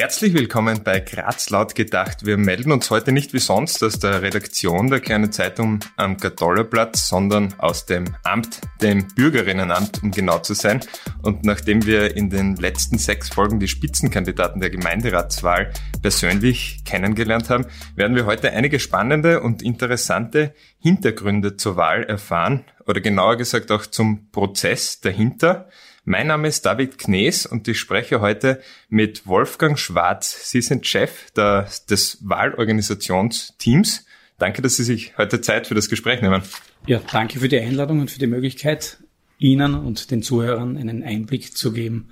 Herzlich willkommen bei Graz laut gedacht. Wir melden uns heute nicht wie sonst aus der Redaktion der kleinen Zeitung am Kartollerplatz, sondern aus dem Amt, dem Bürgerinnenamt, um genau zu sein. Und nachdem wir in den letzten sechs Folgen die Spitzenkandidaten der Gemeinderatswahl persönlich kennengelernt haben, werden wir heute einige spannende und interessante Hintergründe zur Wahl erfahren oder genauer gesagt auch zum Prozess dahinter. Mein Name ist David Knees und ich spreche heute mit Wolfgang Schwarz. Sie sind Chef der, des Wahlorganisationsteams. Danke, dass Sie sich heute Zeit für das Gespräch nehmen. Ja, danke für die Einladung und für die Möglichkeit, Ihnen und den Zuhörern einen Einblick zu geben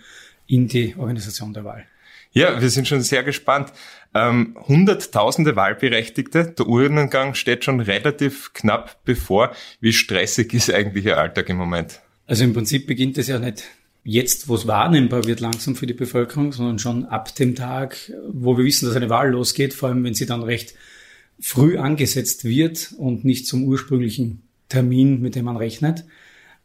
in die Organisation der Wahl. Ja, wir sind schon sehr gespannt. Ähm, Hunderttausende Wahlberechtigte, der Urnengang steht schon relativ knapp bevor. Wie stressig ist eigentlich Ihr Alltag im Moment? Also im Prinzip beginnt es ja nicht jetzt, wo es wahrnehmbar wird langsam für die Bevölkerung, sondern schon ab dem Tag, wo wir wissen, dass eine Wahl losgeht, vor allem wenn sie dann recht früh angesetzt wird und nicht zum ursprünglichen Termin, mit dem man rechnet.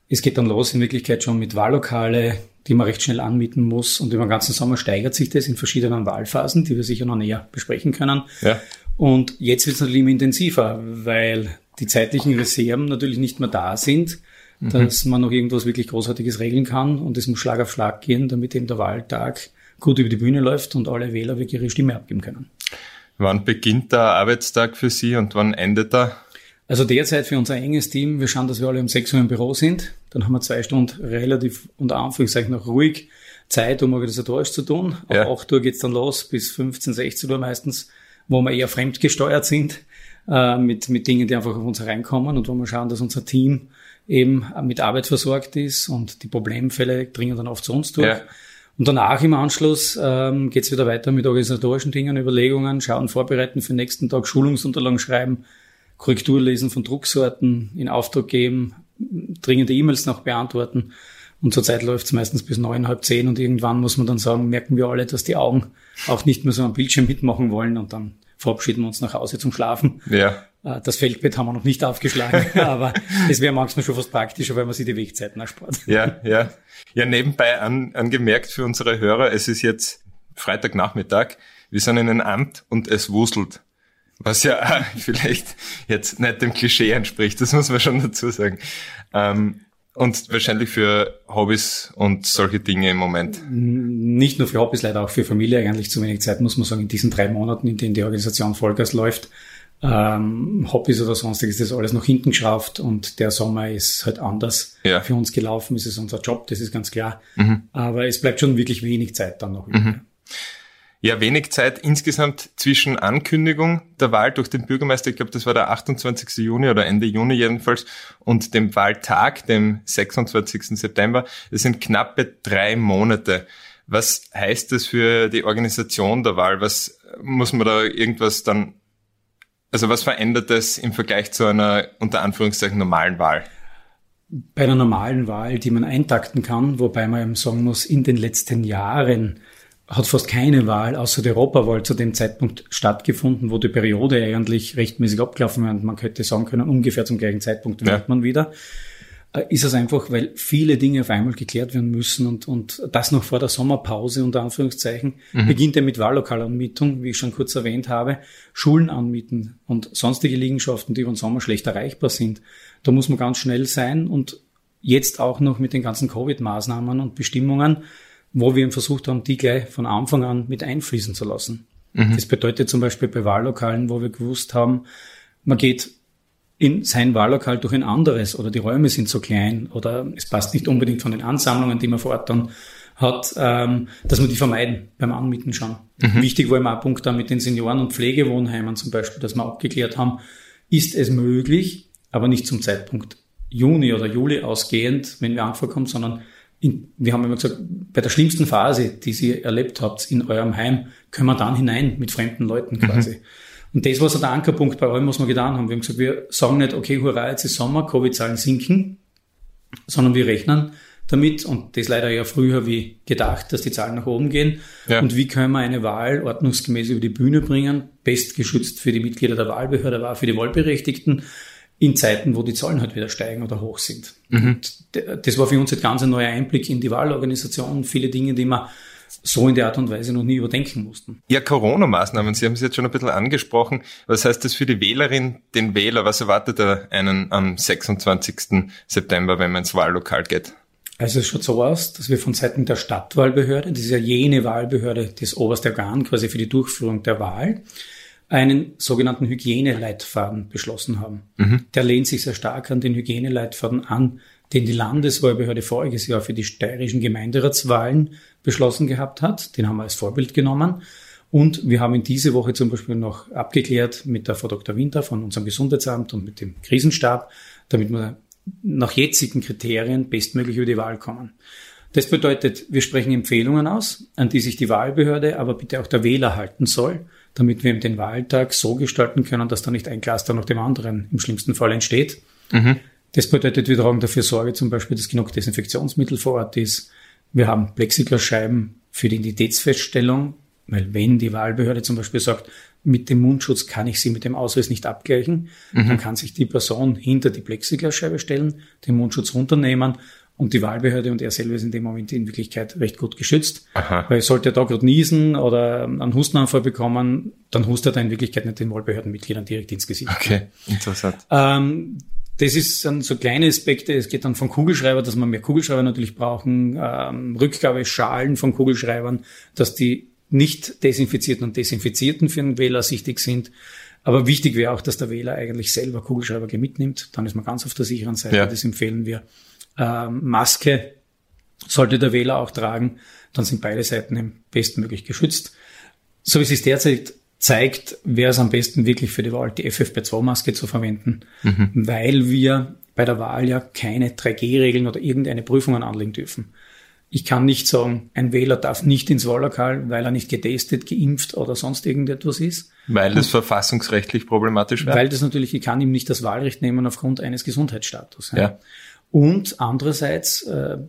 Es geht dann los in Wirklichkeit schon mit Wahllokale, die man recht schnell anmieten muss. Und über den ganzen Sommer steigert sich das in verschiedenen Wahlphasen, die wir sicher noch näher besprechen können. Ja. Und jetzt wird es natürlich immer intensiver, weil die zeitlichen Reserven natürlich nicht mehr da sind Mhm. dass man noch irgendwas wirklich Großartiges regeln kann und es muss Schlag auf Schlag gehen, damit eben der Wahltag gut über die Bühne läuft und alle Wähler wirklich ihre Stimme abgeben können. Wann beginnt der Arbeitstag für Sie und wann endet er? Also derzeit für unser enges Team, wir schauen, dass wir alle um 6 Uhr im Büro sind. Dann haben wir zwei Stunden relativ unter Anführungszeichen noch ruhig Zeit, um organisatorisch zu tun. Ab ja. 8 Uhr geht's dann los bis 15, 16 Uhr meistens, wo wir eher fremdgesteuert sind äh, mit, mit Dingen, die einfach auf uns hereinkommen und wo wir schauen, dass unser Team eben mit Arbeit versorgt ist und die Problemfälle dringen dann oft zu uns durch. Ja. Und danach im Anschluss ähm, geht es wieder weiter mit organisatorischen Dingen, Überlegungen, schauen, vorbereiten für den nächsten Tag, Schulungsunterlagen schreiben, Korrektur lesen von Drucksorten, in Auftrag geben, dringende E-Mails noch beantworten. Und zurzeit läuft es meistens bis neun, halb zehn und irgendwann muss man dann sagen, merken wir alle, dass die Augen auch nicht mehr so am Bildschirm mitmachen wollen und dann verabschieden wir uns nach Hause zum Schlafen. Ja. Äh, das Feldbett haben wir noch nicht aufgeschlagen, aber es wäre manchmal schon fast praktischer, weil man sich die Wegzeiten erspart. Ja, ja. Ja, nebenbei an, angemerkt für unsere Hörer, es ist jetzt Freitagnachmittag, wir sind in einem Amt und es wuselt. Was ja vielleicht jetzt nicht dem Klischee entspricht, das muss man schon dazu sagen. Ähm, und wahrscheinlich für Hobbys und solche Dinge im Moment. Nicht nur für Hobbys, leider auch für Familie eigentlich zu wenig Zeit, muss man sagen, in diesen drei Monaten, in denen die Organisation Vollgas läuft. Ähm, Hobbys oder sonstiges ist alles noch hinten geschraubt und der Sommer ist halt anders ja. für uns gelaufen. Es ist unser Job, das ist ganz klar. Mhm. Aber es bleibt schon wirklich wenig Zeit dann noch. Mhm. Ja, wenig Zeit insgesamt zwischen Ankündigung der Wahl durch den Bürgermeister, ich glaube, das war der 28. Juni oder Ende Juni jedenfalls, und dem Wahltag, dem 26. September. Das sind knappe drei Monate. Was heißt das für die Organisation der Wahl? Was muss man da irgendwas dann, also was verändert das im Vergleich zu einer unter Anführungszeichen normalen Wahl? Bei einer normalen Wahl, die man eintakten kann, wobei man eben sagen muss, in den letzten Jahren hat fast keine Wahl außer der Europawahl zu dem Zeitpunkt stattgefunden, wo die Periode eigentlich rechtmäßig abgelaufen wäre. Und man könnte sagen können, ungefähr zum gleichen Zeitpunkt ja. wird man wieder. Äh, ist es einfach, weil viele Dinge auf einmal geklärt werden müssen und, und das noch vor der Sommerpause unter Anführungszeichen mhm. beginnt er mit Wahllokal-Anmietung, wie ich schon kurz erwähnt habe, Schulen anmieten und sonstige Liegenschaften, die über den Sommer schlecht erreichbar sind. Da muss man ganz schnell sein und jetzt auch noch mit den ganzen Covid-Maßnahmen und Bestimmungen wo wir versucht haben, die gleich von Anfang an mit einfließen zu lassen. Mhm. Das bedeutet zum Beispiel bei Wahllokalen, wo wir gewusst haben, man geht in sein Wahllokal durch ein anderes oder die Räume sind so klein oder es passt nicht unbedingt von den Ansammlungen, die man vor Ort dann hat, ähm, dass man die vermeiden beim Anmieten schon. Mhm. Wichtig war immer ein Punkt da mit den Senioren- und Pflegewohnheimen zum Beispiel, dass wir abgeklärt haben, ist es möglich, aber nicht zum Zeitpunkt Juni oder Juli ausgehend, wenn wir angefangen sondern in, wir haben immer gesagt, bei der schlimmsten Phase, die Sie erlebt habt in eurem Heim, können wir dann hinein mit fremden Leuten quasi. Mhm. Und das war so der Ankerpunkt bei allem, was wir getan haben. Wir haben gesagt, wir sagen nicht, okay, hurra, jetzt ist Sommer, Covid-Zahlen sinken, sondern wir rechnen damit, und das leider ja früher wie gedacht, dass die Zahlen nach oben gehen. Ja. Und wie können wir eine Wahl ordnungsgemäß über die Bühne bringen, bestgeschützt für die Mitglieder der Wahlbehörde war, für die Wahlberechtigten, in Zeiten, wo die Zahlen halt wieder steigen oder hoch sind. Mhm. Das war für uns jetzt ganz ein neuer Einblick in die Wahlorganisation. Viele Dinge, die wir so in der Art und Weise noch nie überdenken mussten. Ja, Corona-Maßnahmen, Sie haben es jetzt schon ein bisschen angesprochen. Was heißt das für die Wählerin, den Wähler? Was erwartet er einen am 26. September, wenn man ins Wahllokal geht? Also es schaut so aus, dass wir von Seiten der Stadtwahlbehörde, das ist ja jene Wahlbehörde, das oberste Organ quasi für die Durchführung der Wahl, einen sogenannten Hygieneleitfaden beschlossen haben. Mhm. Der lehnt sich sehr stark an den Hygieneleitfaden an, den die Landeswahlbehörde voriges Jahr für die steirischen Gemeinderatswahlen beschlossen gehabt hat. Den haben wir als Vorbild genommen. Und wir haben in diese Woche zum Beispiel noch abgeklärt mit der Frau Dr. Winter von unserem Gesundheitsamt und mit dem Krisenstab, damit wir nach jetzigen Kriterien bestmöglich über die Wahl kommen. Das bedeutet, wir sprechen Empfehlungen aus, an die sich die Wahlbehörde, aber bitte auch der Wähler halten soll, damit wir den Wahltag so gestalten können, dass da nicht ein Cluster nach dem anderen im schlimmsten Fall entsteht. Mhm. Das bedeutet, wir tragen dafür Sorge zum Beispiel, dass genug Desinfektionsmittel vor Ort ist. Wir haben Plexiglasscheiben für die Identitätsfeststellung, weil wenn die Wahlbehörde zum Beispiel sagt, mit dem Mundschutz kann ich sie mit dem Ausweis nicht abgleichen, mhm. dann kann sich die Person hinter die Plexiglasscheibe stellen, den Mundschutz runternehmen und die Wahlbehörde und er selber ist in dem Moment in Wirklichkeit recht gut geschützt. Aha. Weil sollte er da gerade niesen oder einen Hustenanfall bekommen, dann hustet er in Wirklichkeit nicht den Wahlbehördenmitgliedern direkt ins Gesicht. Okay, interessant. Ähm, das ist dann so kleine Aspekte. Es geht dann von Kugelschreiber, dass man mehr Kugelschreiber natürlich brauchen, ähm, Rückgabeschalen von Kugelschreibern, dass die nicht desinfizierten und desinfizierten für den Wähler sichtig sind. Aber wichtig wäre auch, dass der Wähler eigentlich selber Kugelschreiber mitnimmt. Dann ist man ganz auf der sicheren Seite. Ja. Das empfehlen wir. Ähm, Maske sollte der Wähler auch tragen. Dann sind beide Seiten bestmöglich geschützt. So wie es sich derzeit zeigt, wäre es am besten wirklich für die Wahl die FFP2-Maske zu verwenden, mhm. weil wir bei der Wahl ja keine 3G-Regeln oder irgendeine Prüfungen anlegen dürfen. Ich kann nicht sagen, ein Wähler darf nicht ins Wahllokal, weil er nicht getestet, geimpft oder sonst irgendetwas ist. Weil das verfassungsrechtlich problematisch wäre? Weil das natürlich, ich kann ihm nicht das Wahlrecht nehmen aufgrund eines Gesundheitsstatus. Ja. ja. Und andererseits äh,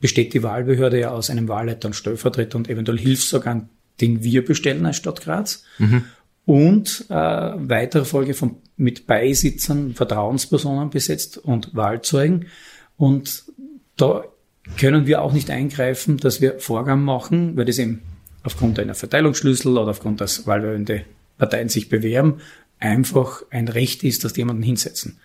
besteht die Wahlbehörde ja aus einem Wahlleiter und Stellvertreter und eventuell Hilfsorgan den wir bestellen als Stadt Graz. Mhm. Und äh, weitere Folge von mit Beisitzern, Vertrauenspersonen besetzt und Wahlzeugen. Und da können wir auch nicht eingreifen, dass wir Vorgaben machen, weil das eben aufgrund einer Verteilungsschlüssel oder aufgrund, dass wahlwählende Parteien sich bewerben, einfach ein Recht ist, dass die jemanden hinsetzen.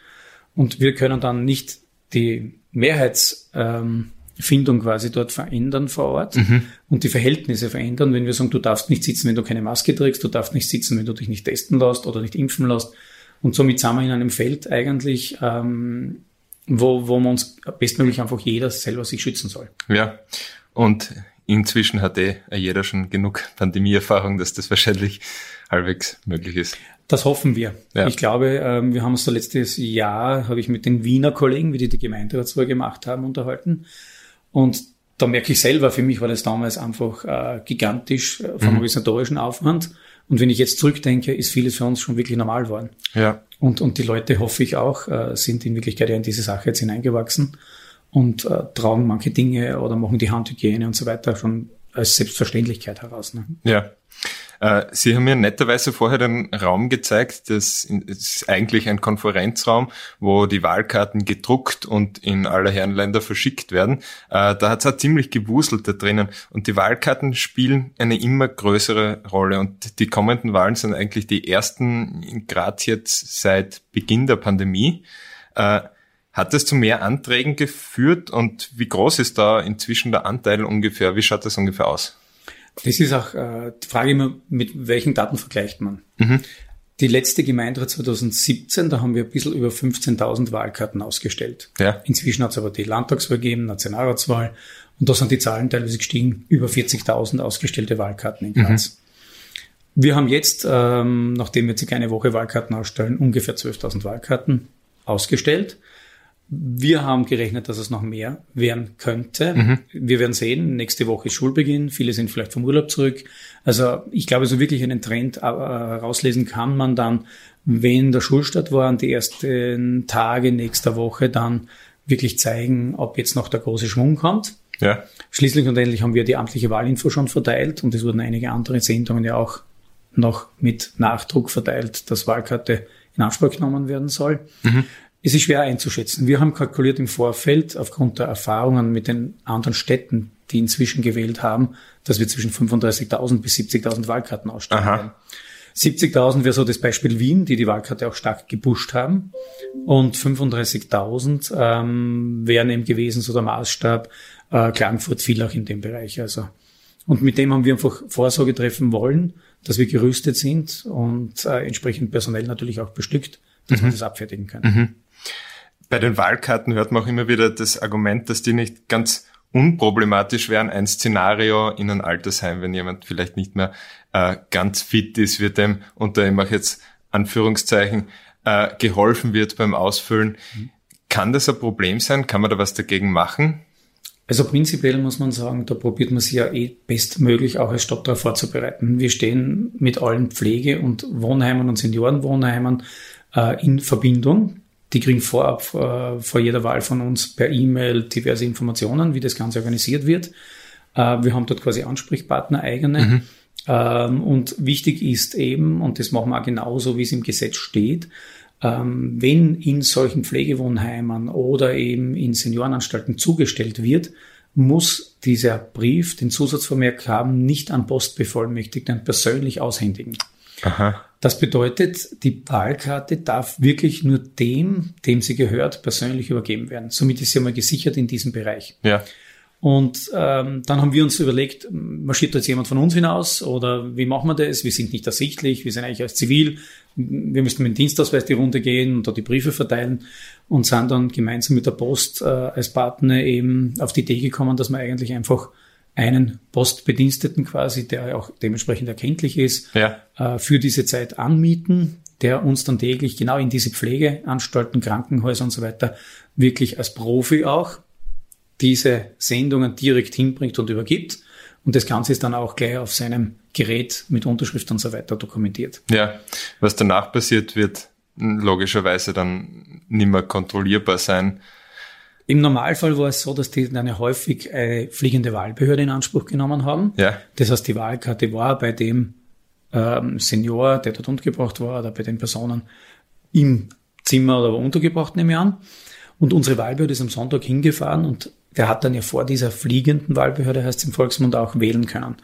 Und wir können dann nicht die Mehrheits, ähm, Findung quasi dort verändern vor Ort mhm. und die Verhältnisse verändern, wenn wir sagen, du darfst nicht sitzen, wenn du keine Maske trägst, du darfst nicht sitzen, wenn du dich nicht testen lässt oder nicht impfen lässt. Und somit sind wir in einem Feld eigentlich, ähm, wo, wo man uns bestmöglich einfach jeder selber sich schützen soll. Ja, und inzwischen hat eh jeder schon genug Pandemieerfahrung, dass das wahrscheinlich halbwegs möglich ist. Das hoffen wir. Ja. Ich glaube, ähm, wir haben uns so letztes Jahr, habe ich mit den Wiener Kollegen, wie die die Gemeinderatswahl gemacht haben, unterhalten. Und da merke ich selber, für mich war das damals einfach äh, gigantisch äh, vom mhm. organisatorischen Aufwand. Und wenn ich jetzt zurückdenke, ist vieles für uns schon wirklich normal geworden. Ja. Und, und die Leute, hoffe ich auch, äh, sind in Wirklichkeit ja in diese Sache jetzt hineingewachsen und äh, tragen manche Dinge oder machen die Handhygiene und so weiter schon als Selbstverständlichkeit heraus. Ne? Ja. Äh, Sie haben mir netterweise vorher den Raum gezeigt, das ist eigentlich ein Konferenzraum, wo die Wahlkarten gedruckt und in aller Herren Länder verschickt werden. Äh, da hat es auch ziemlich gewuselt da drinnen und die Wahlkarten spielen eine immer größere Rolle und die kommenden Wahlen sind eigentlich die ersten in Graz jetzt seit Beginn der Pandemie. Hat das zu mehr Anträgen geführt und wie groß ist da inzwischen der Anteil ungefähr? Wie schaut das ungefähr aus? Das ist auch äh, die Frage immer, mit welchen Daten vergleicht man. Mhm. Die letzte Gemeinderat 2017, da haben wir ein bisschen über 15.000 Wahlkarten ausgestellt. Ja. Inzwischen hat es aber die Landtagswahl gegeben, Nationalratswahl und da sind die Zahlen teilweise gestiegen, über 40.000 ausgestellte Wahlkarten in Graz. Mhm. Wir haben jetzt, ähm, nachdem wir circa eine Woche Wahlkarten ausstellen, ungefähr 12.000 Wahlkarten ausgestellt. Wir haben gerechnet, dass es noch mehr werden könnte. Mhm. Wir werden sehen. Nächste Woche ist Schulbeginn. Viele sind vielleicht vom Urlaub zurück. Also ich glaube, so wirklich einen Trend äh, rauslesen kann man dann, wenn der Schulstart war und die ersten Tage nächster Woche dann wirklich zeigen, ob jetzt noch der große Schwung kommt. Ja. Schließlich und endlich haben wir die amtliche Wahlinfo schon verteilt und es wurden einige andere Sendungen ja auch noch mit Nachdruck verteilt, dass Wahlkarte in Anspruch genommen werden soll. Mhm. Es ist schwer einzuschätzen. Wir haben kalkuliert im Vorfeld aufgrund der Erfahrungen mit den anderen Städten, die inzwischen gewählt haben, dass wir zwischen 35.000 bis 70.000 Wahlkarten ausstellen werden. 70.000 wäre so das Beispiel Wien, die die Wahlkarte auch stark gepusht haben. Und 35.000 ähm, wären eben gewesen so der Maßstab. Äh, Klagenfurt viel auch in dem Bereich. Also und mit dem haben wir einfach Vorsorge treffen wollen, dass wir gerüstet sind und äh, entsprechend personell natürlich auch bestückt, dass mhm. wir das abfertigen können. Mhm. Bei den Wahlkarten hört man auch immer wieder das Argument, dass die nicht ganz unproblematisch wären. Ein Szenario in ein Altersheim, wenn jemand vielleicht nicht mehr äh, ganz fit ist, wird dem unter ich mache jetzt Anführungszeichen äh, geholfen wird beim Ausfüllen. Mhm. Kann das ein Problem sein? Kann man da was dagegen machen? Also prinzipiell muss man sagen, da probiert man sich ja eh bestmöglich auch als Stadt darauf vorzubereiten. Wir stehen mit allen Pflege- und Wohnheimen und Seniorenwohnheimen äh, in Verbindung. Die kriegen vorab äh, vor jeder Wahl von uns per E-Mail diverse Informationen, wie das Ganze organisiert wird. Äh, wir haben dort quasi Ansprechpartner eigene. Mhm. Ähm, und wichtig ist eben, und das machen wir auch genauso, wie es im Gesetz steht, ähm, wenn in solchen Pflegewohnheimen oder eben in Seniorenanstalten zugestellt wird, muss dieser Brief den Zusatzvermerk haben, nicht an Postbevollmächtigten persönlich aushändigen. Aha. Das bedeutet, die Wahlkarte darf wirklich nur dem, dem sie gehört, persönlich übergeben werden. Somit ist sie einmal gesichert in diesem Bereich. Ja. Und ähm, dann haben wir uns überlegt, marschiert jetzt jemand von uns hinaus oder wie machen wir das? Wir sind nicht ersichtlich, wir sind eigentlich als zivil. Wir müssten mit dem Dienstausweis die Runde gehen und da die Briefe verteilen und sind dann gemeinsam mit der Post äh, als Partner eben auf die Idee gekommen, dass man eigentlich einfach einen Postbediensteten quasi, der auch dementsprechend erkenntlich ist, ja. äh, für diese Zeit anmieten, der uns dann täglich genau in diese Pflegeanstalten, Krankenhäuser und so weiter wirklich als Profi auch diese Sendungen direkt hinbringt und übergibt. Und das Ganze ist dann auch gleich auf seinem Gerät mit Unterschrift und so weiter dokumentiert. Ja, was danach passiert, wird logischerweise dann nicht mehr kontrollierbar sein. Im Normalfall war es so, dass die eine häufig eine fliegende Wahlbehörde in Anspruch genommen haben. Ja. Das heißt, die Wahlkarte war bei dem ähm, Senior, der dort untergebracht war, oder bei den Personen im Zimmer oder untergebracht, nehme ich an. Und unsere Wahlbehörde ist am Sonntag hingefahren und der hat dann ja vor dieser fliegenden Wahlbehörde, heißt es im Volksmund, auch wählen können.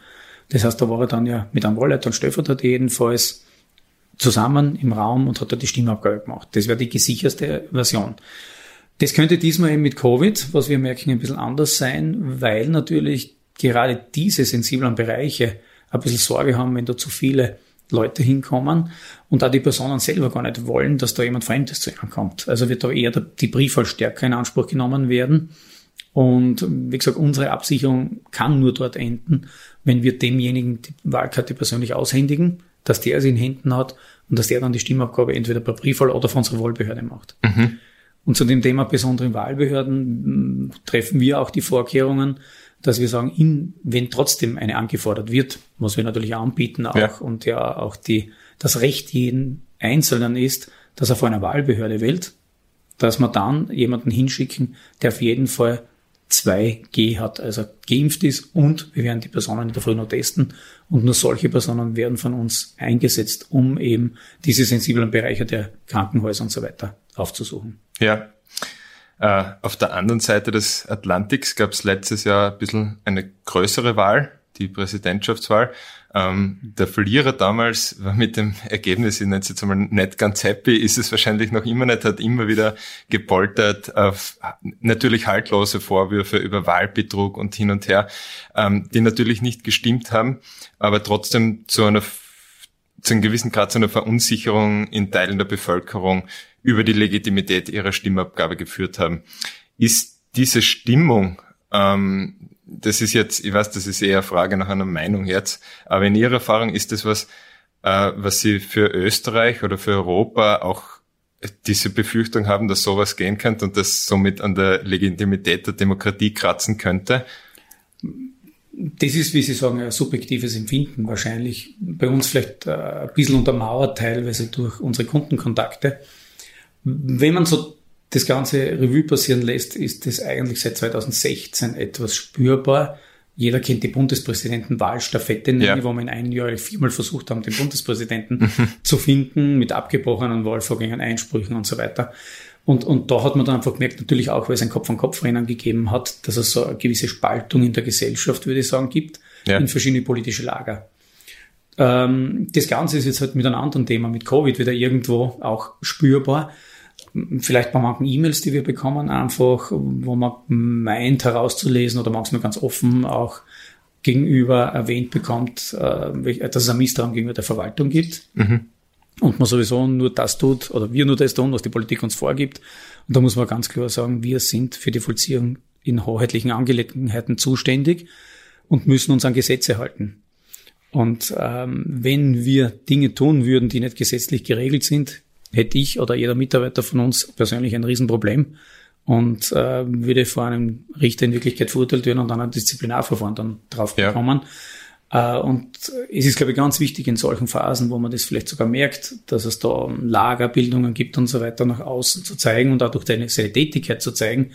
Das heißt, da war er dann ja mit einem Wahlleiter und Stellvertreter jedenfalls zusammen im Raum und hat da die Stimmabgabe gemacht. Das wäre die gesicherste Version. Das könnte diesmal eben mit Covid, was wir merken, ein bisschen anders sein, weil natürlich gerade diese sensiblen Bereiche ein bisschen Sorge haben, wenn da zu viele Leute hinkommen und da die Personen selber gar nicht wollen, dass da jemand Fremdes zu ihnen kommt. Also wird da eher die Briefwahl stärker in Anspruch genommen werden und wie gesagt, unsere Absicherung kann nur dort enden, wenn wir demjenigen die Wahlkarte persönlich aushändigen, dass der sie in Händen hat und dass der dann die Stimmabgabe entweder per Briefwahl oder von unserer Wahlbehörde macht. Mhm. Und zu dem Thema besonderen Wahlbehörden treffen wir auch die Vorkehrungen, dass wir sagen, in, wenn trotzdem eine angefordert wird, was wir natürlich anbieten auch ja. und ja auch die, das Recht jeden Einzelnen ist, dass er vor einer Wahlbehörde wählt, dass wir dann jemanden hinschicken, der auf jeden Fall 2G hat, also geimpft ist und wir werden die Personen in der Früh noch testen und nur solche Personen werden von uns eingesetzt, um eben diese sensiblen Bereiche der Krankenhäuser und so weiter aufzusuchen. Ja. Äh, auf der anderen Seite des Atlantiks gab es letztes Jahr ein bisschen eine größere Wahl, die Präsidentschaftswahl. Ähm, der Verlierer damals war mit dem Ergebnis, ich nenne es jetzt einmal nicht ganz happy, ist es wahrscheinlich noch immer nicht, hat immer wieder gepoltert auf natürlich haltlose Vorwürfe über Wahlbetrug und hin und her, ähm, die natürlich nicht gestimmt haben, aber trotzdem zu einer zu einem gewissen Grad zu einer Verunsicherung in Teilen der Bevölkerung über die Legitimität ihrer Stimmabgabe geführt haben. Ist diese Stimmung ähm, das ist jetzt, ich weiß, das ist eher eine Frage nach einer Meinung jetzt, aber in Ihrer Erfahrung ist das was, äh, was Sie für Österreich oder für Europa auch diese Befürchtung haben, dass sowas gehen könnte und das somit an der Legitimität der Demokratie kratzen könnte? Das ist, wie Sie sagen, ein subjektives Empfinden wahrscheinlich. Bei uns vielleicht äh, ein bisschen untermauert teilweise durch unsere Kundenkontakte. Wenn man so das ganze Revue passieren lässt, ist das eigentlich seit 2016 etwas spürbar. Jeder kennt die Bundespräsidentenwahlstaffette, ja. wo wir in einem Jahr viermal versucht haben, den Bundespräsidenten zu finden mit abgebrochenen Wahlvorgängen, Einsprüchen und so weiter. Und, und da hat man dann einfach gemerkt, natürlich auch, weil es ein Kopf-an-Kopf-Rennen gegeben hat, dass es so eine gewisse Spaltung in der Gesellschaft, würde ich sagen, gibt, ja. in verschiedene politische Lager. Ähm, das Ganze ist jetzt halt mit einem anderen Thema, mit Covid, wieder irgendwo auch spürbar. Vielleicht bei manchen E-Mails, die wir bekommen, einfach, wo man meint herauszulesen oder manchmal ganz offen auch gegenüber erwähnt bekommt, äh, dass es ein Misstrauen gegenüber der Verwaltung gibt. Mhm. Und man sowieso nur das tut, oder wir nur das tun, was die Politik uns vorgibt. Und da muss man ganz klar sagen, wir sind für die Vollziehung in hoheitlichen Angelegenheiten zuständig und müssen uns an Gesetze halten. Und ähm, wenn wir Dinge tun würden, die nicht gesetzlich geregelt sind, hätte ich oder jeder Mitarbeiter von uns persönlich ein Riesenproblem und äh, würde vor einem Richter in Wirklichkeit verurteilt werden und dann ein Disziplinarverfahren dann drauf bekommen. Ja. Äh, und es ist, glaube ich, ganz wichtig in solchen Phasen, wo man das vielleicht sogar merkt, dass es da Lagerbildungen gibt und so weiter, nach außen zu zeigen und auch durch seine Tätigkeit zu zeigen,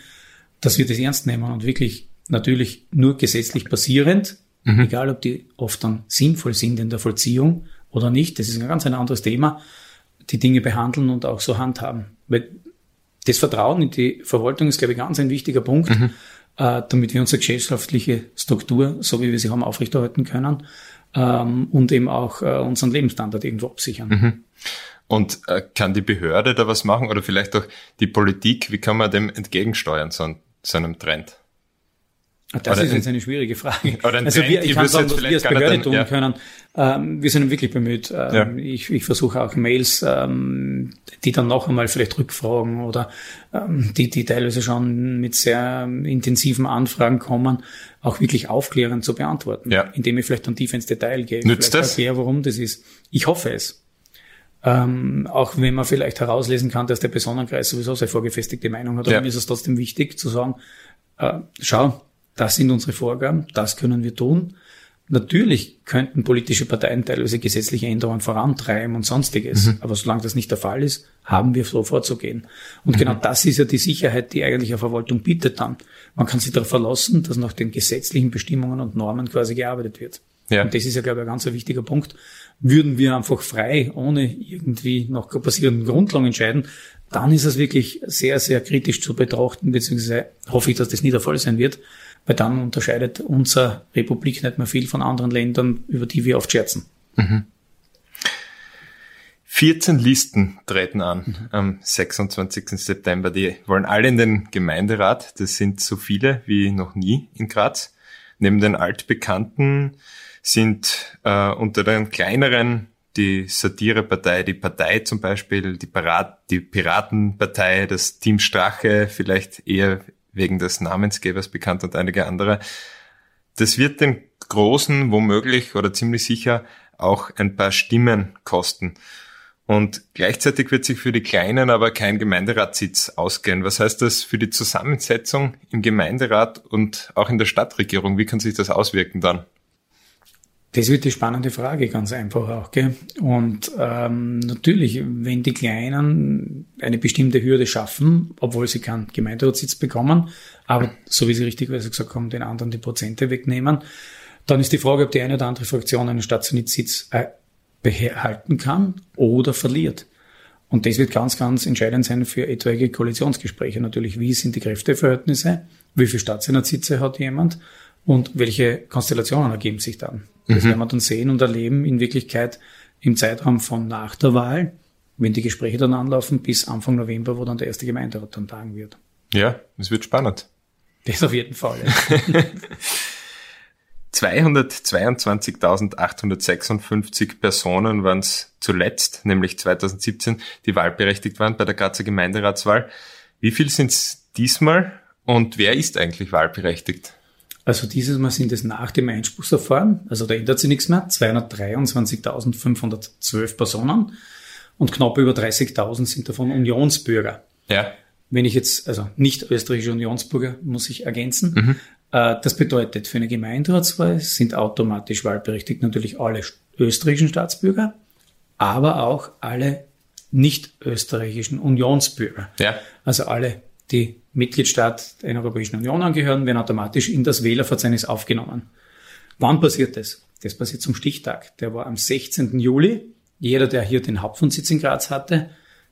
dass wir das ernst nehmen und wirklich natürlich nur gesetzlich basierend, mhm. egal ob die oft dann sinnvoll sind in der Vollziehung oder nicht, das ist ein ganz ein anderes Thema, die Dinge behandeln und auch so handhaben. Weil das Vertrauen in die Verwaltung ist, glaube ich, ganz ein wichtiger Punkt, mhm. Äh, damit wir unsere gesellschaftliche Struktur, so wie wir sie haben, aufrechterhalten können ähm, und eben auch äh, unseren Lebensstandard irgendwo absichern. Mhm. Und äh, kann die Behörde da was machen oder vielleicht auch die Politik? Wie kann man dem entgegensteuern, so, so einem Trend? Das oder ist jetzt eine schwierige Frage. also wir, ich kann sagen, was wir als Behörde tun ja. können. Ähm, wir sind wirklich bemüht. Ähm, ja. ich, ich versuche auch Mails, ähm, die dann noch einmal vielleicht rückfragen oder ähm, die, die teilweise schon mit sehr intensiven Anfragen kommen, auch wirklich aufklärend zu beantworten, ja. indem ich vielleicht dann tief ins Detail gehe. Nützt das? erkläre, warum das ist. Ich hoffe es. Ähm, auch wenn man vielleicht herauslesen kann, dass der Personenkreis sowieso seine vorgefestigte Meinung hat, aber mir ist es trotzdem wichtig zu sagen, äh, schau, das sind unsere Vorgaben, das können wir tun. Natürlich könnten politische Parteien teilweise gesetzliche Änderungen vorantreiben und sonstiges. Mhm. Aber solange das nicht der Fall ist, haben wir so vorzugehen. Und mhm. genau das ist ja die Sicherheit, die eigentlich eine Verwaltung bietet dann. Man kann sich darauf verlassen, dass nach den gesetzlichen Bestimmungen und Normen quasi gearbeitet wird. Ja. Und das ist ja, glaube ich, ein ganz wichtiger Punkt. Würden wir einfach frei, ohne irgendwie nach passierenden Grundlagen entscheiden, dann ist es wirklich sehr, sehr kritisch zu betrachten, beziehungsweise hoffe ich, dass das nie der Fall sein wird weil dann unterscheidet unsere Republik nicht mehr viel von anderen Ländern, über die wir oft scherzen. Mhm. 14 Listen treten an mhm. am 26. September. Die wollen alle in den Gemeinderat. Das sind so viele wie noch nie in Graz. Neben den altbekannten sind äh, unter den kleineren die Satirepartei, die Partei zum Beispiel, die, Parat, die Piratenpartei, das Team Strache, vielleicht eher wegen des Namensgebers bekannt und einige andere. Das wird den Großen womöglich oder ziemlich sicher auch ein paar Stimmen kosten. Und gleichzeitig wird sich für die Kleinen aber kein Gemeinderatssitz ausgehen. Was heißt das für die Zusammensetzung im Gemeinderat und auch in der Stadtregierung? Wie kann sich das auswirken dann? Das wird die spannende Frage, ganz einfach auch. Gell? Und ähm, natürlich, wenn die Kleinen eine bestimmte Hürde schaffen, obwohl sie keinen Gemeinderatssitz bekommen, aber so wie Sie richtigerweise gesagt haben, den anderen die Prozente wegnehmen, dann ist die Frage, ob die eine oder andere Fraktion einen Stationssitz äh, behalten kann oder verliert. Und das wird ganz, ganz entscheidend sein für etwaige Koalitionsgespräche. Natürlich, wie sind die Kräfteverhältnisse? Wie viele Staatssenatsitze hat jemand? Und welche Konstellationen ergeben sich dann? Das mhm. werden wir dann sehen und erleben in Wirklichkeit im Zeitraum von nach der Wahl, wenn die Gespräche dann anlaufen, bis Anfang November, wo dann der erste Gemeinderat dann tagen wird. Ja, es wird spannend. Das auf jeden Fall. Ja. 222.856 Personen waren es zuletzt, nämlich 2017, die wahlberechtigt waren bei der Grazer Gemeinderatswahl. Wie viel sind es diesmal und wer ist eigentlich wahlberechtigt? Also dieses Mal sind es nach dem Einspruchsverfahren, also da ändert sich nichts mehr, 223.512 Personen und knapp über 30.000 sind davon Unionsbürger. Ja. Wenn ich jetzt, also nicht österreichische Unionsbürger, muss ich ergänzen. Mhm. Äh, das bedeutet, für eine Gemeinderatswahl sind automatisch wahlberechtigt natürlich alle österreichischen Staatsbürger, aber auch alle nicht österreichischen Unionsbürger. Ja. Also alle die Mitgliedstaat der Europäischen Union angehören, werden automatisch in das Wählerverzeichnis aufgenommen. Wann passiert das? Das passiert zum Stichtag. Der war am 16. Juli. Jeder, der hier den Hauptwohnsitz in Graz hatte,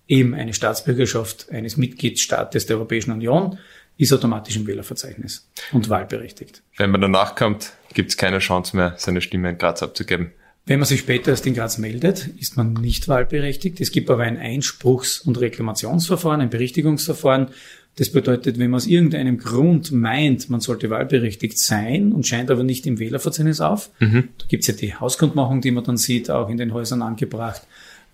eben eine Staatsbürgerschaft eines Mitgliedstaates der Europäischen Union, ist automatisch im Wählerverzeichnis und wahlberechtigt. Wenn man danach kommt, gibt es keine Chance mehr, seine Stimme in Graz abzugeben. Wenn man sich später erst in Graz meldet, ist man nicht wahlberechtigt. Es gibt aber ein Einspruchs- und Reklamationsverfahren, ein Berichtigungsverfahren. Das bedeutet, wenn man aus irgendeinem Grund meint, man sollte wahlberechtigt sein und scheint aber nicht im Wählerverzeichnis auf, mhm. da gibt es ja die Hauskundmachung, die man dann sieht, auch in den Häusern angebracht,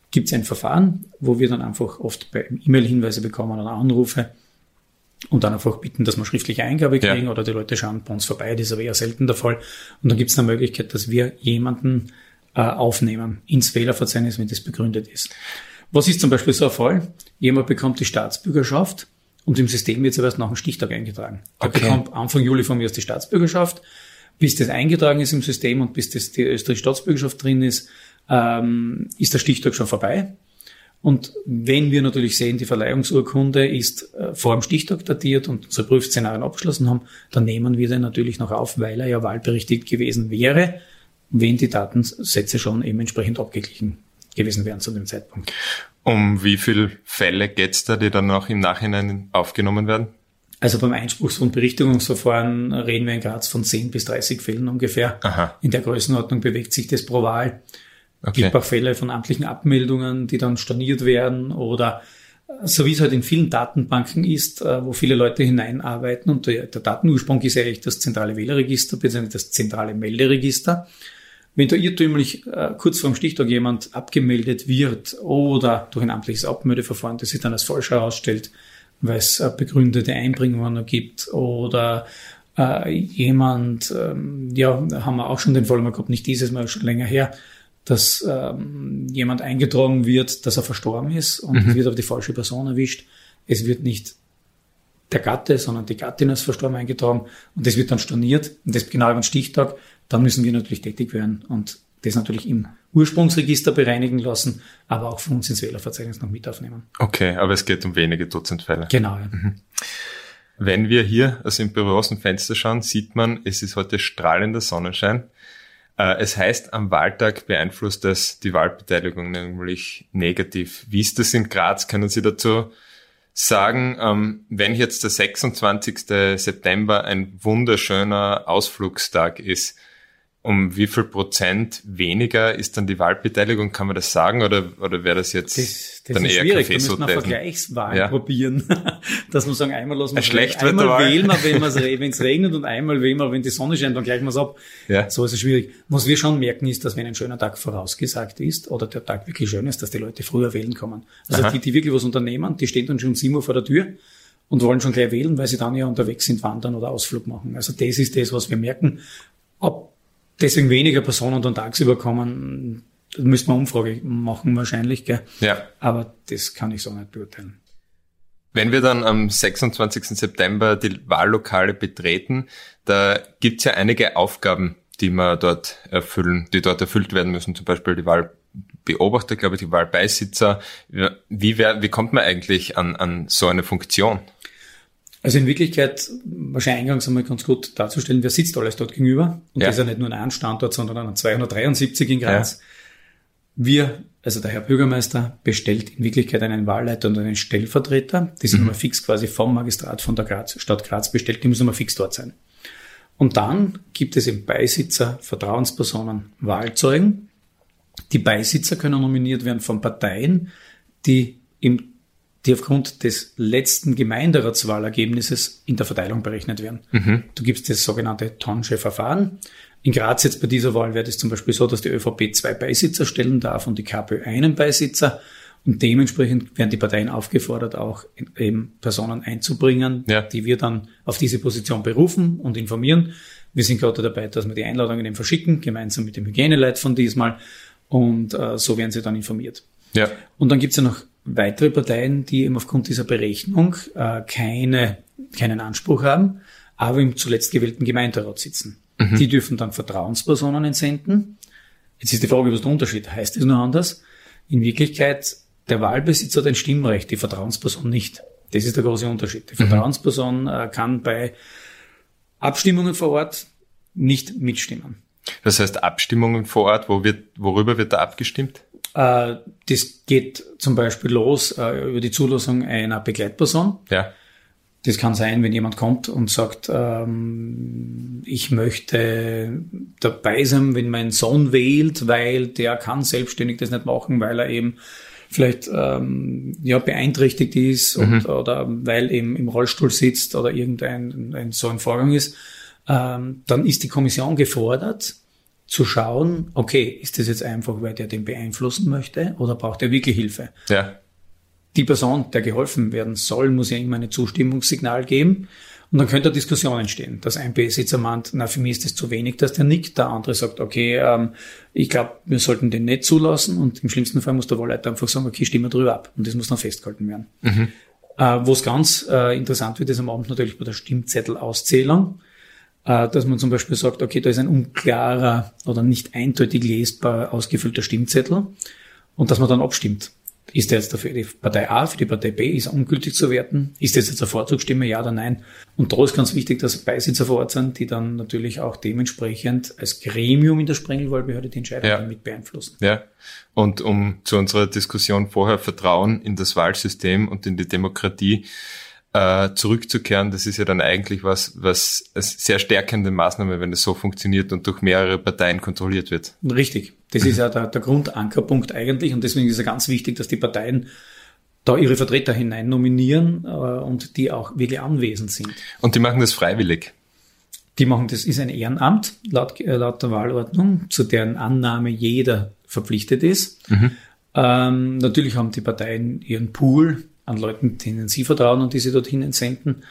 gibt es ein Verfahren, wo wir dann einfach oft E-Mail-Hinweise bekommen oder Anrufe und dann einfach bitten, dass wir schriftliche Eingabe kriegen ja. oder die Leute schauen bei uns vorbei, das ist aber eher selten der Fall. Und dann gibt es eine Möglichkeit, dass wir jemanden äh, aufnehmen ins Wählerverzeichnis, wenn das begründet ist. Was ist zum Beispiel so ein Fall? Jemand bekommt die Staatsbürgerschaft und im System wird es aber erst nach dem Stichtag eingetragen. Er okay. bekommt Anfang Juli von mir aus die Staatsbürgerschaft. Bis das eingetragen ist im System und bis das die österreichische Staatsbürgerschaft drin ist, ähm, ist der Stichtag schon vorbei. Und wenn wir natürlich sehen, die Verleihungsurkunde ist äh, vor dem Stichtag datiert und unsere Prüfszenarien abgeschlossen haben, dann nehmen wir den natürlich noch auf, weil er ja wahlberechtigt gewesen wäre wenn die Datensätze schon eben entsprechend abgeglichen gewesen wären zu dem Zeitpunkt. Um wie viele Fälle geht's da, die dann auch im Nachhinein aufgenommen werden? Also beim Einspruchs- und Berichtigungsverfahren reden wir in Graz von 10 bis 30 Fällen ungefähr. Aha. In der Größenordnung bewegt sich das pro Wahl. Es okay. gibt auch Fälle von amtlichen Abmeldungen, die dann storniert werden oder so wie es halt in vielen Datenbanken ist, äh, wo viele Leute hineinarbeiten und der, Datenursprung ist eigentlich das zentrale Wählerregister bzw. das zentrale Melderegister. Wenn da irrtümlich äh, kurz vor dem Stichtag jemand abgemeldet wird oder durch ein amtliches Abmeldeverfahren, das sich dann als falsch herausstellt, weil es äh, begründete Einbringungen gibt oder äh, jemand, ähm, ja, haben wir auch schon den Fall mal gehabt, nicht dieses Mal, schon länger her, dass ähm, jemand eingetragen wird, dass er verstorben ist und mhm. es wird aber die falsche Person erwischt. Es wird nicht der Gatte, sondern die Gattin als verstorben eingetragen und das wird dann storniert und das genau über den Stichtag dann müssen wir natürlich tätig werden und das natürlich im Ursprungsregister bereinigen lassen, aber auch von uns ins Wählerverzeichnis noch mit aufnehmen. Okay, aber es geht um wenige Dutzend Fälle. Genau. Ja. Mhm. Wenn wir hier also im Büro aus dem Fenster schauen, sieht man, es ist heute strahlender Sonnenschein. Äh, es heißt, am Wahltag beeinflusst das die Wahlbeteiligung nämlich negativ. Wie ist das in Graz? Können Sie dazu sagen, ähm, wenn jetzt der 26. September ein wunderschöner Ausflugstag ist, um wie viel Prozent weniger ist dann die Wahlbeteiligung? Kann man das sagen oder, oder wäre das jetzt das, das dann ist eher schwierig. Da müssen wir Vergleichswahlen ja. probieren, dass man sagen, einmal lassen wir schlecht einmal wählen wir, wenn es regnet und einmal wählen wir, wenn die Sonne scheint, dann gleichen wir es ab. Ja. So ist es schwierig. Was wir schon merken ist, dass wenn ein schöner Tag vorausgesagt ist oder der Tag wirklich schön ist, dass die Leute früher wählen kommen. Also Aha. die, die wirklich was unternehmen, die stehen dann schon um 7 Uhr vor der Tür und wollen schon gleich wählen, weil sie dann ja unterwegs sind, wandern oder Ausflug machen. Also das ist das, was wir merken. Ob deswegen weniger Personen dann tagsüber kommen, da müsste man Umfrage machen wahrscheinlich, gell? Ja. Aber das kann ich so nicht beurteilen. Wenn wir dann am 26. September die Wahllokale betreten, da gibt's ja einige Aufgaben, die man dort erfüllen, die dort erfüllt werden müssen, zum Beispiel die Wahlbeobachter, glaube ich, die Wahlbeisitzer. Wie, wär, wie kommt man eigentlich an, an so eine Funktion? Also in Wirklichkeit, wahrscheinlich eingangs einmal ganz gut darzustellen, wer sitzt alles dort gegenüber. Und ja. das ist ja nicht nur an einem Standort, sondern an 273 in Graz. Ja. Wir, also der Herr Bürgermeister, bestellt in Wirklichkeit einen Wahlleiter und einen Stellvertreter. Die sind mhm. immer fix quasi vom Magistrat von der Graz, Stadt Graz bestellt, die müssen immer fix dort sein. Und dann gibt es eben Beisitzer, Vertrauenspersonen, Wahlzeugen. Die Beisitzer können nominiert werden von Parteien, die im die aufgrund des letzten Gemeinderatswahlergebnisses in der Verteilung berechnet werden. Mhm. Du gibst das sogenannte Tonsche Verfahren. In Graz jetzt bei dieser Wahl wäre es zum Beispiel so, dass die ÖVP zwei Beisitzer stellen darf und die KPÖ einen Beisitzer. Und dementsprechend werden die Parteien aufgefordert, auch eben Personen einzubringen, ja. die wir dann auf diese Position berufen und informieren. Wir sind gerade dabei, dass wir die Einladungen eben verschicken, gemeinsam mit dem Hygieneleit von diesmal. Und äh, so werden sie dann informiert. Ja. Und dann gibt's ja noch weitere Parteien, die eben aufgrund dieser Berechnung äh, keine, keinen Anspruch haben, aber im zuletzt gewählten Gemeinderat sitzen. Mhm. Die dürfen dann Vertrauenspersonen entsenden. Jetzt ist die Frage, was der Unterschied heißt. es nur anders. In Wirklichkeit, der Wahlbesitzer hat ein Stimmrecht, die Vertrauensperson nicht. Das ist der große Unterschied. Die mhm. Vertrauensperson äh, kann bei Abstimmungen vor Ort nicht mitstimmen. Das heißt, Abstimmungen vor Ort, wo wird, worüber wird da abgestimmt? Äh, das geht zum Beispiel los äh, über die Zulassung einer Begleitperson. Ja. Das kann sein, wenn jemand kommt und sagt, ähm, ich möchte dabei sein, wenn mein Sohn wählt, weil der kann selbstständig das nicht machen, weil er eben vielleicht ähm, ja beeinträchtigt ist und, mhm. oder weil eben im Rollstuhl sitzt oder irgendein ein, so ein Vorgang ist, ähm, dann ist die Kommission gefordert, zu schauen, okay, ist das jetzt einfach, weil der den beeinflussen möchte oder braucht er wirklich Hilfe? Ja die Person, der geholfen werden soll, muss ja immer ein Zustimmungssignal geben. Und dann könnte eine Diskussion entstehen, dass ein Besitzer meint, na, für mich ist das zu wenig, dass der nickt. Der andere sagt, okay, ähm, ich glaube, wir sollten den nicht zulassen. Und im schlimmsten Fall muss der Wahlleiter einfach sagen, okay, stimme drüber ab. Und das muss dann festgehalten werden. Mhm. Äh, Wo es ganz äh, interessant wird, ist am Abend natürlich bei der Stimmzettelauszählung, äh, dass man zum Beispiel sagt, okay, da ist ein unklarer oder nicht eindeutig lesbar ausgefüllter Stimmzettel und dass man dann abstimmt. Ist er jetzt dafür die Partei A, für die Partei B, ist er ungültig zu werten? Ist das jetzt eine Vorzugsstimme, ja oder nein? Und da ist ganz wichtig, dass Beisitzer vor Ort sind, die dann natürlich auch dementsprechend als Gremium in der Sprengelwahlbehörde die Entscheidung ja. mit beeinflussen. Ja. Und um zu unserer Diskussion vorher Vertrauen in das Wahlsystem und in die Demokratie äh, zurückzukehren, das ist ja dann eigentlich was, was eine sehr stärkende Maßnahme, wenn es so funktioniert und durch mehrere Parteien kontrolliert wird. Richtig. Das ist ja der, der Grundankerpunkt eigentlich und deswegen ist es ganz wichtig, dass die Parteien da ihre Vertreter hinein nominieren äh, und die auch wirklich anwesend sind. Und die machen das freiwillig? Die machen das, ist ein Ehrenamt laut, äh, laut der Wahlordnung, zu deren Annahme jeder verpflichtet ist. Mhm. Ähm, natürlich haben die Parteien ihren Pool an Leuten, denen sie vertrauen und die sie dorthin entsenden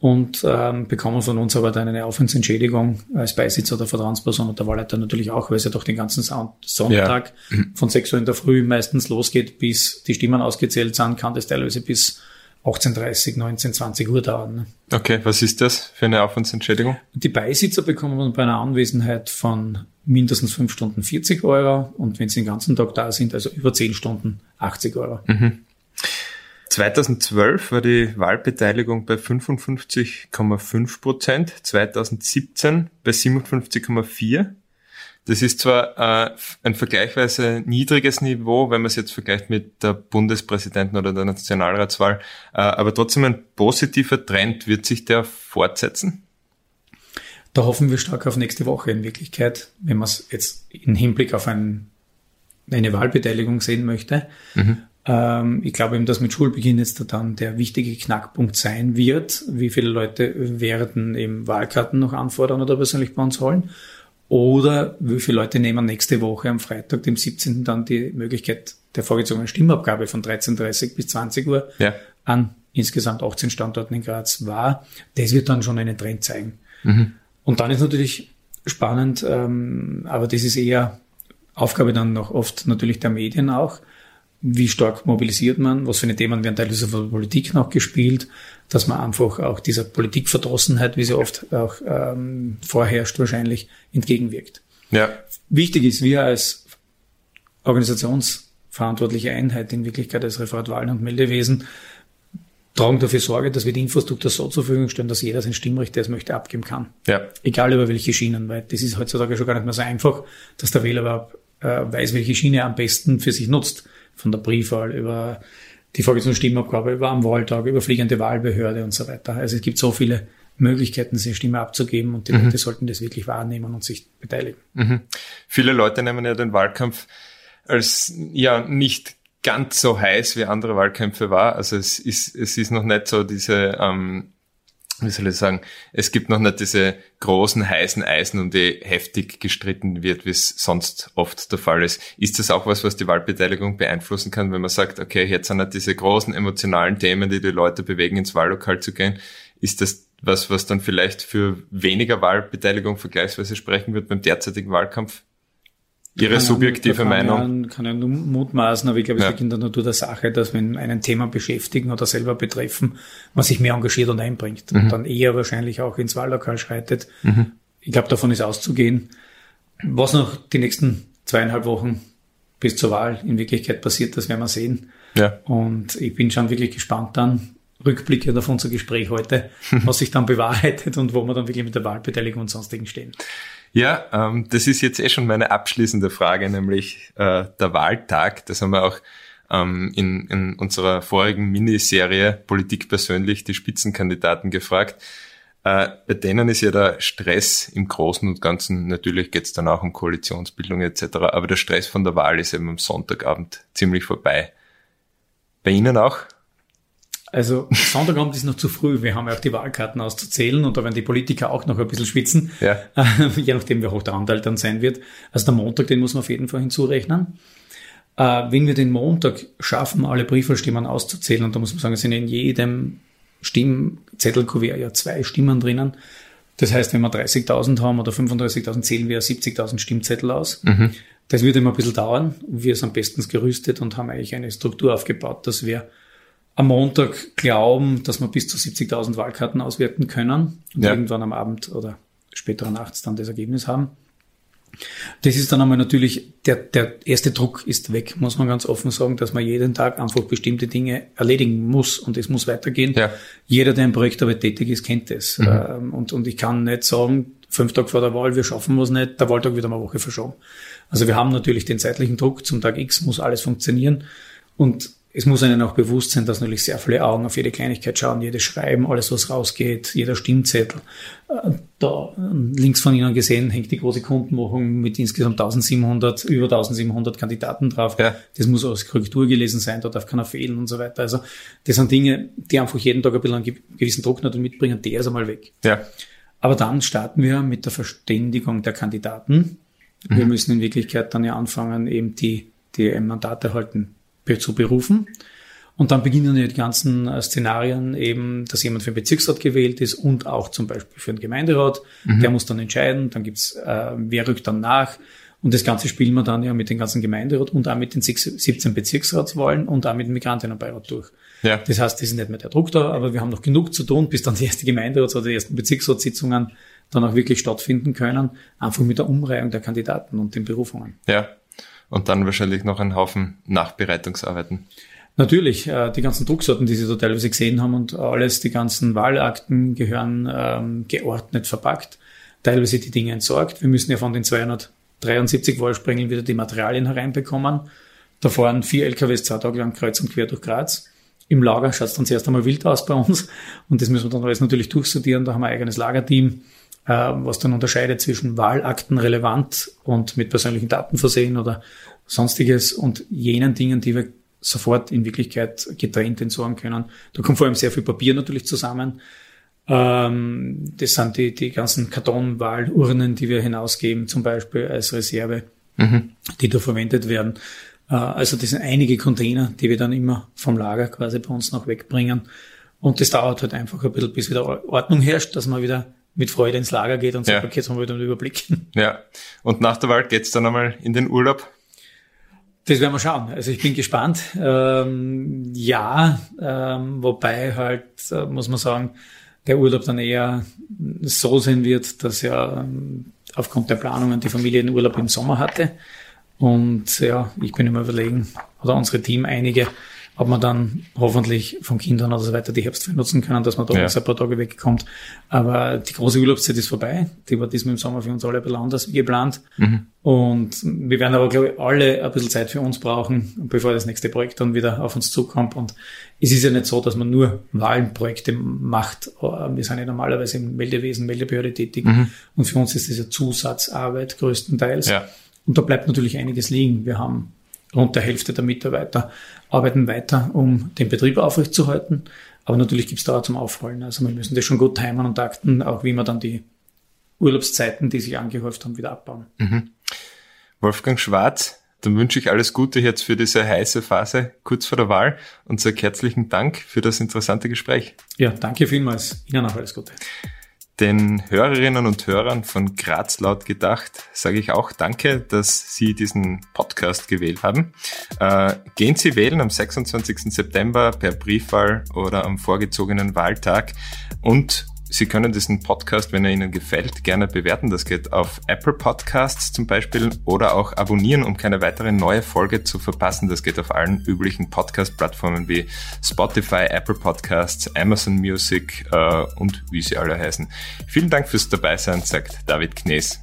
und ähm, bekommen von uns aber dann eine Aufwandsentschädigung als Beisitzer der Vertrauensperson und der Wahlleiter natürlich auch, weil es ja doch den ganzen Sonntag ja. von 6 Uhr in der Früh meistens losgeht, bis die Stimmen ausgezählt sind, kann das teilweise bis 18.30, 19, 20 Uhr dauern. Ne? Okay, was ist das für eine Aufwandsentschädigung? Die Beisitzer bekommen bei einer Anwesenheit von mindestens 5 Stunden 40 Euro und wenn sie den ganzen Tag da sind, also über 10 Stunden 80 Euro. Mhm. 2012 war die Wahlbeteiligung bei 55,5 Prozent, 2017 bei 57,4. Das ist zwar äh, ein vergleichsweise niedriges Niveau, wenn man es jetzt vergleicht mit der Bundespräsidenten- oder der Nationalratswahl, äh, aber trotzdem ein positiver Trend. Wird sich der fortsetzen? Da hoffen wir stark auf nächste Woche in Wirklichkeit, wenn man es jetzt im Hinblick auf ein, eine Wahlbeteiligung sehen möchte. Mhm. Ähm, ich glaube eben, dass mit Schulbeginn jetzt dann der wichtige Knackpunkt sein wird. Wie viele Leute werden eben Wahlkarten noch anfordern oder persönlich bei uns holen? Oder wie viele Leute nehmen nächste Woche am Freitag, dem 17. dann die Möglichkeit der vorgezogenen Stimmabgabe von 13.30 bis 20 Uhr ja. an insgesamt 18 Standorten in Graz wahr? Das wird dann schon einen Trend zeigen. Mhm. Und dann ist natürlich spannend, ähm, aber das ist eher Aufgabe dann noch oft natürlich der Medien auch, wie stark mobilisiert man, was für eine Themen werden teilweise von der Politik noch gespielt, dass man einfach auch dieser Politikverdrossenheit, wie sie oft auch ähm, vorherrscht, wahrscheinlich entgegenwirkt. Ja. Wichtig ist, wir als organisationsverantwortliche Einheit in Wirklichkeit als Referat Wahlen und Meldewesen tragen dafür Sorge, dass wir die Infrastruktur so zur Verfügung stellen, dass jeder sein Stimmrecht, der es möchte, abgeben kann. Ja. Egal über welche Schienen, weil das ist heutzutage schon gar nicht mehr so einfach, dass der Wähler überhaupt äh, weiß, welche Schiene er am besten für sich nutzt von der Briefwahl über die vorgesehene Stimmabgabe, über am Wahltag, über fliegende Wahlbehörde und so weiter. Also es gibt so viele Möglichkeiten, seine Stimme abzugeben und die mhm. Leute sollten das wirklich wahrnehmen und sich beteiligen. Mhm. Viele Leute nehmen ja den Wahlkampf als ja nicht ganz so heiß wie andere Wahlkämpfe war. Also es ist, es ist noch nicht so diese ähm, wie soll ich sagen, es gibt noch nicht diese großen heißen Eisen, um die heftig gestritten wird, wie es sonst oft der Fall ist. Ist das auch was, was die Wahlbeteiligung beeinflussen kann, wenn man sagt, okay, jetzt sind halt diese großen emotionalen Themen, die die Leute bewegen, ins Wahllokal zu gehen? Ist das was, was dann vielleicht für weniger Wahlbeteiligung vergleichsweise sprechen wird beim derzeitigen Wahlkampf? Ihre subjektive kann Meinung? Ja, kann ja nur mutmaßen, aber ich glaube, es ja. liegt in der Natur der Sache, dass wenn einen Thema beschäftigen oder selber betreffen, man sich mehr engagiert und einbringt mhm. und dann eher wahrscheinlich auch ins Wahllokal schreitet. Mhm. Ich glaube, davon ist auszugehen. Was noch die nächsten zweieinhalb Wochen bis zur Wahl in Wirklichkeit passiert, das werden wir sehen. Ja. Und ich bin schon wirklich gespannt dann, Rückblicke auf unser Gespräch heute, was sich dann bewahrheitet und wo wir dann wirklich mit der Wahlbeteiligung und sonstigen stehen. Ja, ähm, das ist jetzt eh schon meine abschließende Frage, nämlich äh, der Wahltag. Das haben wir auch ähm, in, in unserer vorigen Miniserie Politik persönlich die Spitzenkandidaten gefragt. Äh, bei denen ist ja der Stress im Großen und Ganzen, natürlich geht es dann auch um Koalitionsbildung etc., aber der Stress von der Wahl ist eben am Sonntagabend ziemlich vorbei. Bei Ihnen auch? Also Sonntagabend ist noch zu früh. Wir haben ja auch die Wahlkarten auszuzählen und da werden die Politiker auch noch ein bisschen schwitzen, ja. je nachdem, wie hoch der Anteil dann sein wird. Also der Montag, den muss man auf jeden Fall hinzurechnen. Äh, wenn wir den Montag schaffen, alle Briefwahlstimmen auszuzählen, und da muss man sagen, es sind in jedem Stimmzettelkuvert ja zwei Stimmen drinnen. Das heißt, wenn wir 30.000 haben oder 35.000, zählen wir 70.000 Stimmzettel aus. Mhm. Das wird immer ein bisschen dauern. Wir sind bestens gerüstet und haben eigentlich eine Struktur aufgebaut, dass wir am Montag glauben, dass wir bis zu 70.000 Wahlkarten auswerten können und ja. irgendwann am Abend oder später nachts dann das Ergebnis haben. Das ist dann einmal natürlich, der, der erste Druck ist weg, muss man ganz offen sagen, dass man jeden Tag einfach bestimmte Dinge erledigen muss und es muss weitergehen. Ja. Jeder, der im Projektarbeit tätig ist, kennt es. Mhm. Ähm, und, und ich kann nicht sagen, fünf Tage vor der Wahl, wir schaffen es nicht, der Wahltag wird eine Woche verschoben. Also wir haben natürlich den zeitlichen Druck, zum Tag X muss alles funktionieren und es muss einem auch bewusst sein, dass natürlich sehr viele Augen auf jede Kleinigkeit schauen, jedes Schreiben, alles, was rausgeht, jeder Stimmzettel. Äh, da links von Ihnen gesehen hängt die große Kundenmachung mit insgesamt 1700, über 1700 Kandidaten drauf. Ja. Das muss aus Korrektur gelesen sein, da darf keiner fehlen und so weiter. Also das sind Dinge, die einfach jeden Tag ein bisschen einen gewissen Druck natürlich mitbringen, der ist einmal weg. Ja. Aber dann starten wir mit der Verständigung der Kandidaten. Mhm. Wir müssen in Wirklichkeit dann ja anfangen, eben die, die Mandate halten zu berufen. Und dann beginnen ja die ganzen äh, Szenarien eben, dass jemand für den Bezirksrat gewählt ist und auch zum Beispiel für den Gemeinderat. Mhm. Der muss dann entscheiden, dann gibt's, äh, wer rückt dann nach. Und das Ganze spielen wir dann ja mit den ganzen Gemeinderat und auch mit den 17 Bezirksratswahlen und auch mit dem Migrantinnenbeirat durch. Ja. Das heißt, das ist nicht mehr der Druck da, aber wir haben noch genug zu tun, bis dann die erste Gemeinderats- oder die ersten Bezirksratssitzungen dann auch wirklich stattfinden können, einfach mit der Umreihung der Kandidaten und den Berufungen. Ja und dann wahrscheinlich noch ein Haufen Nachbereitungsarbeiten. Natürlich, äh, die ganzen Drucksorten, die Sie da teilweise gesehen haben und alles, die ganzen Wahlakten gehören ähm, geordnet verpackt, teilweise die Dinge entsorgt. Wir müssen ja von den 273 Wahlsprengeln wieder die Materialien hereinbekommen. Da fahren vier LKWs zwei Tage lang kreuz und quer durch Graz. Im Lager schaut es dann zuerst einmal wild aus bei uns und das müssen wir dann alles natürlich durchsortieren. Da haben wir ein eigenes Lagerteam, äh, was dann unterscheidet zwischen Wahlakten relevant und mit persönlichen Daten versehen oder sonstiges und jenen Dingen, die wir sofort in Wirklichkeit getrennt entsorgen können. Da kommt vor allem sehr viel Papier natürlich zusammen. Ähm, das sind die, die ganzen Kartonwahlurnen, die wir hinausgeben, zum Beispiel als Reserve, mhm. die da verwendet werden. Äh, also das sind einige Container, die wir dann immer vom Lager quasi bei uns noch wegbringen. Und das dauert halt einfach ein bisschen, bis wieder Ordnung herrscht, dass man wieder mit Freude ins Lager geht und sagt, ja. okay, jetzt haben wir wieder einen Überblick. Ja. Und nach der Wahl geht's dann einmal in den Urlaub? Das werden wir schauen. Also ich bin gespannt. Ähm, ja, ähm, wobei halt, äh, muss man sagen, der Urlaub dann eher so sein wird, dass ja ähm, aufgrund der Planungen die Familie den Urlaub im Sommer hatte. Und ja, ich bin immer überlegen, oder unsere Team einige, ob man dann hoffentlich von Kindern oder so weiter die Herbstferien nutzen können, dass man da ja. ein paar Tage wegkommt. Aber die große Urlaubszeit ist vorbei. Die war diesmal im Sommer für uns alle ein bisschen anders geplant. Mhm. Und wir werden aber, glaube ich, alle ein bisschen Zeit für uns brauchen, bevor das nächste Projekt dann wieder auf uns zukommt. Und es ist ja nicht so, dass man nur Wahlenprojekte macht. Wir sind ja normalerweise im Meldewesen, Meldebehörde tätig. Mhm. Und für uns ist das ja Zusatzarbeit größtenteils. Ja. Und da bleibt natürlich einiges liegen. Wir haben rund der Hälfte der Mitarbeiter arbeiten weiter, um den Betrieb aufrechtzuerhalten. Aber natürlich gibt es da auch zum Aufrollen. Also wir müssen das schon gut timen und takten, auch wie wir dann die Urlaubszeiten, die sich angehäuft haben, wieder abbauen. Mhm. Wolfgang Schwarz, dann wünsche ich alles Gute jetzt für diese heiße Phase kurz vor der Wahl und sage herzlichen Dank für das interessante Gespräch. Ja, danke vielmals. Ihnen auch alles Gute. Den Hörerinnen und Hörern von Graz laut gedacht sage ich auch danke, dass Sie diesen Podcast gewählt haben. Äh, gehen Sie wählen am 26. September per Briefwahl oder am vorgezogenen Wahltag und Sie können diesen Podcast, wenn er Ihnen gefällt, gerne bewerten. Das geht auf Apple Podcasts zum Beispiel oder auch abonnieren, um keine weitere neue Folge zu verpassen. Das geht auf allen üblichen Podcast-Plattformen wie Spotify, Apple Podcasts, Amazon Music äh, und wie sie alle heißen. Vielen Dank fürs Dabeisein, sagt David Knees.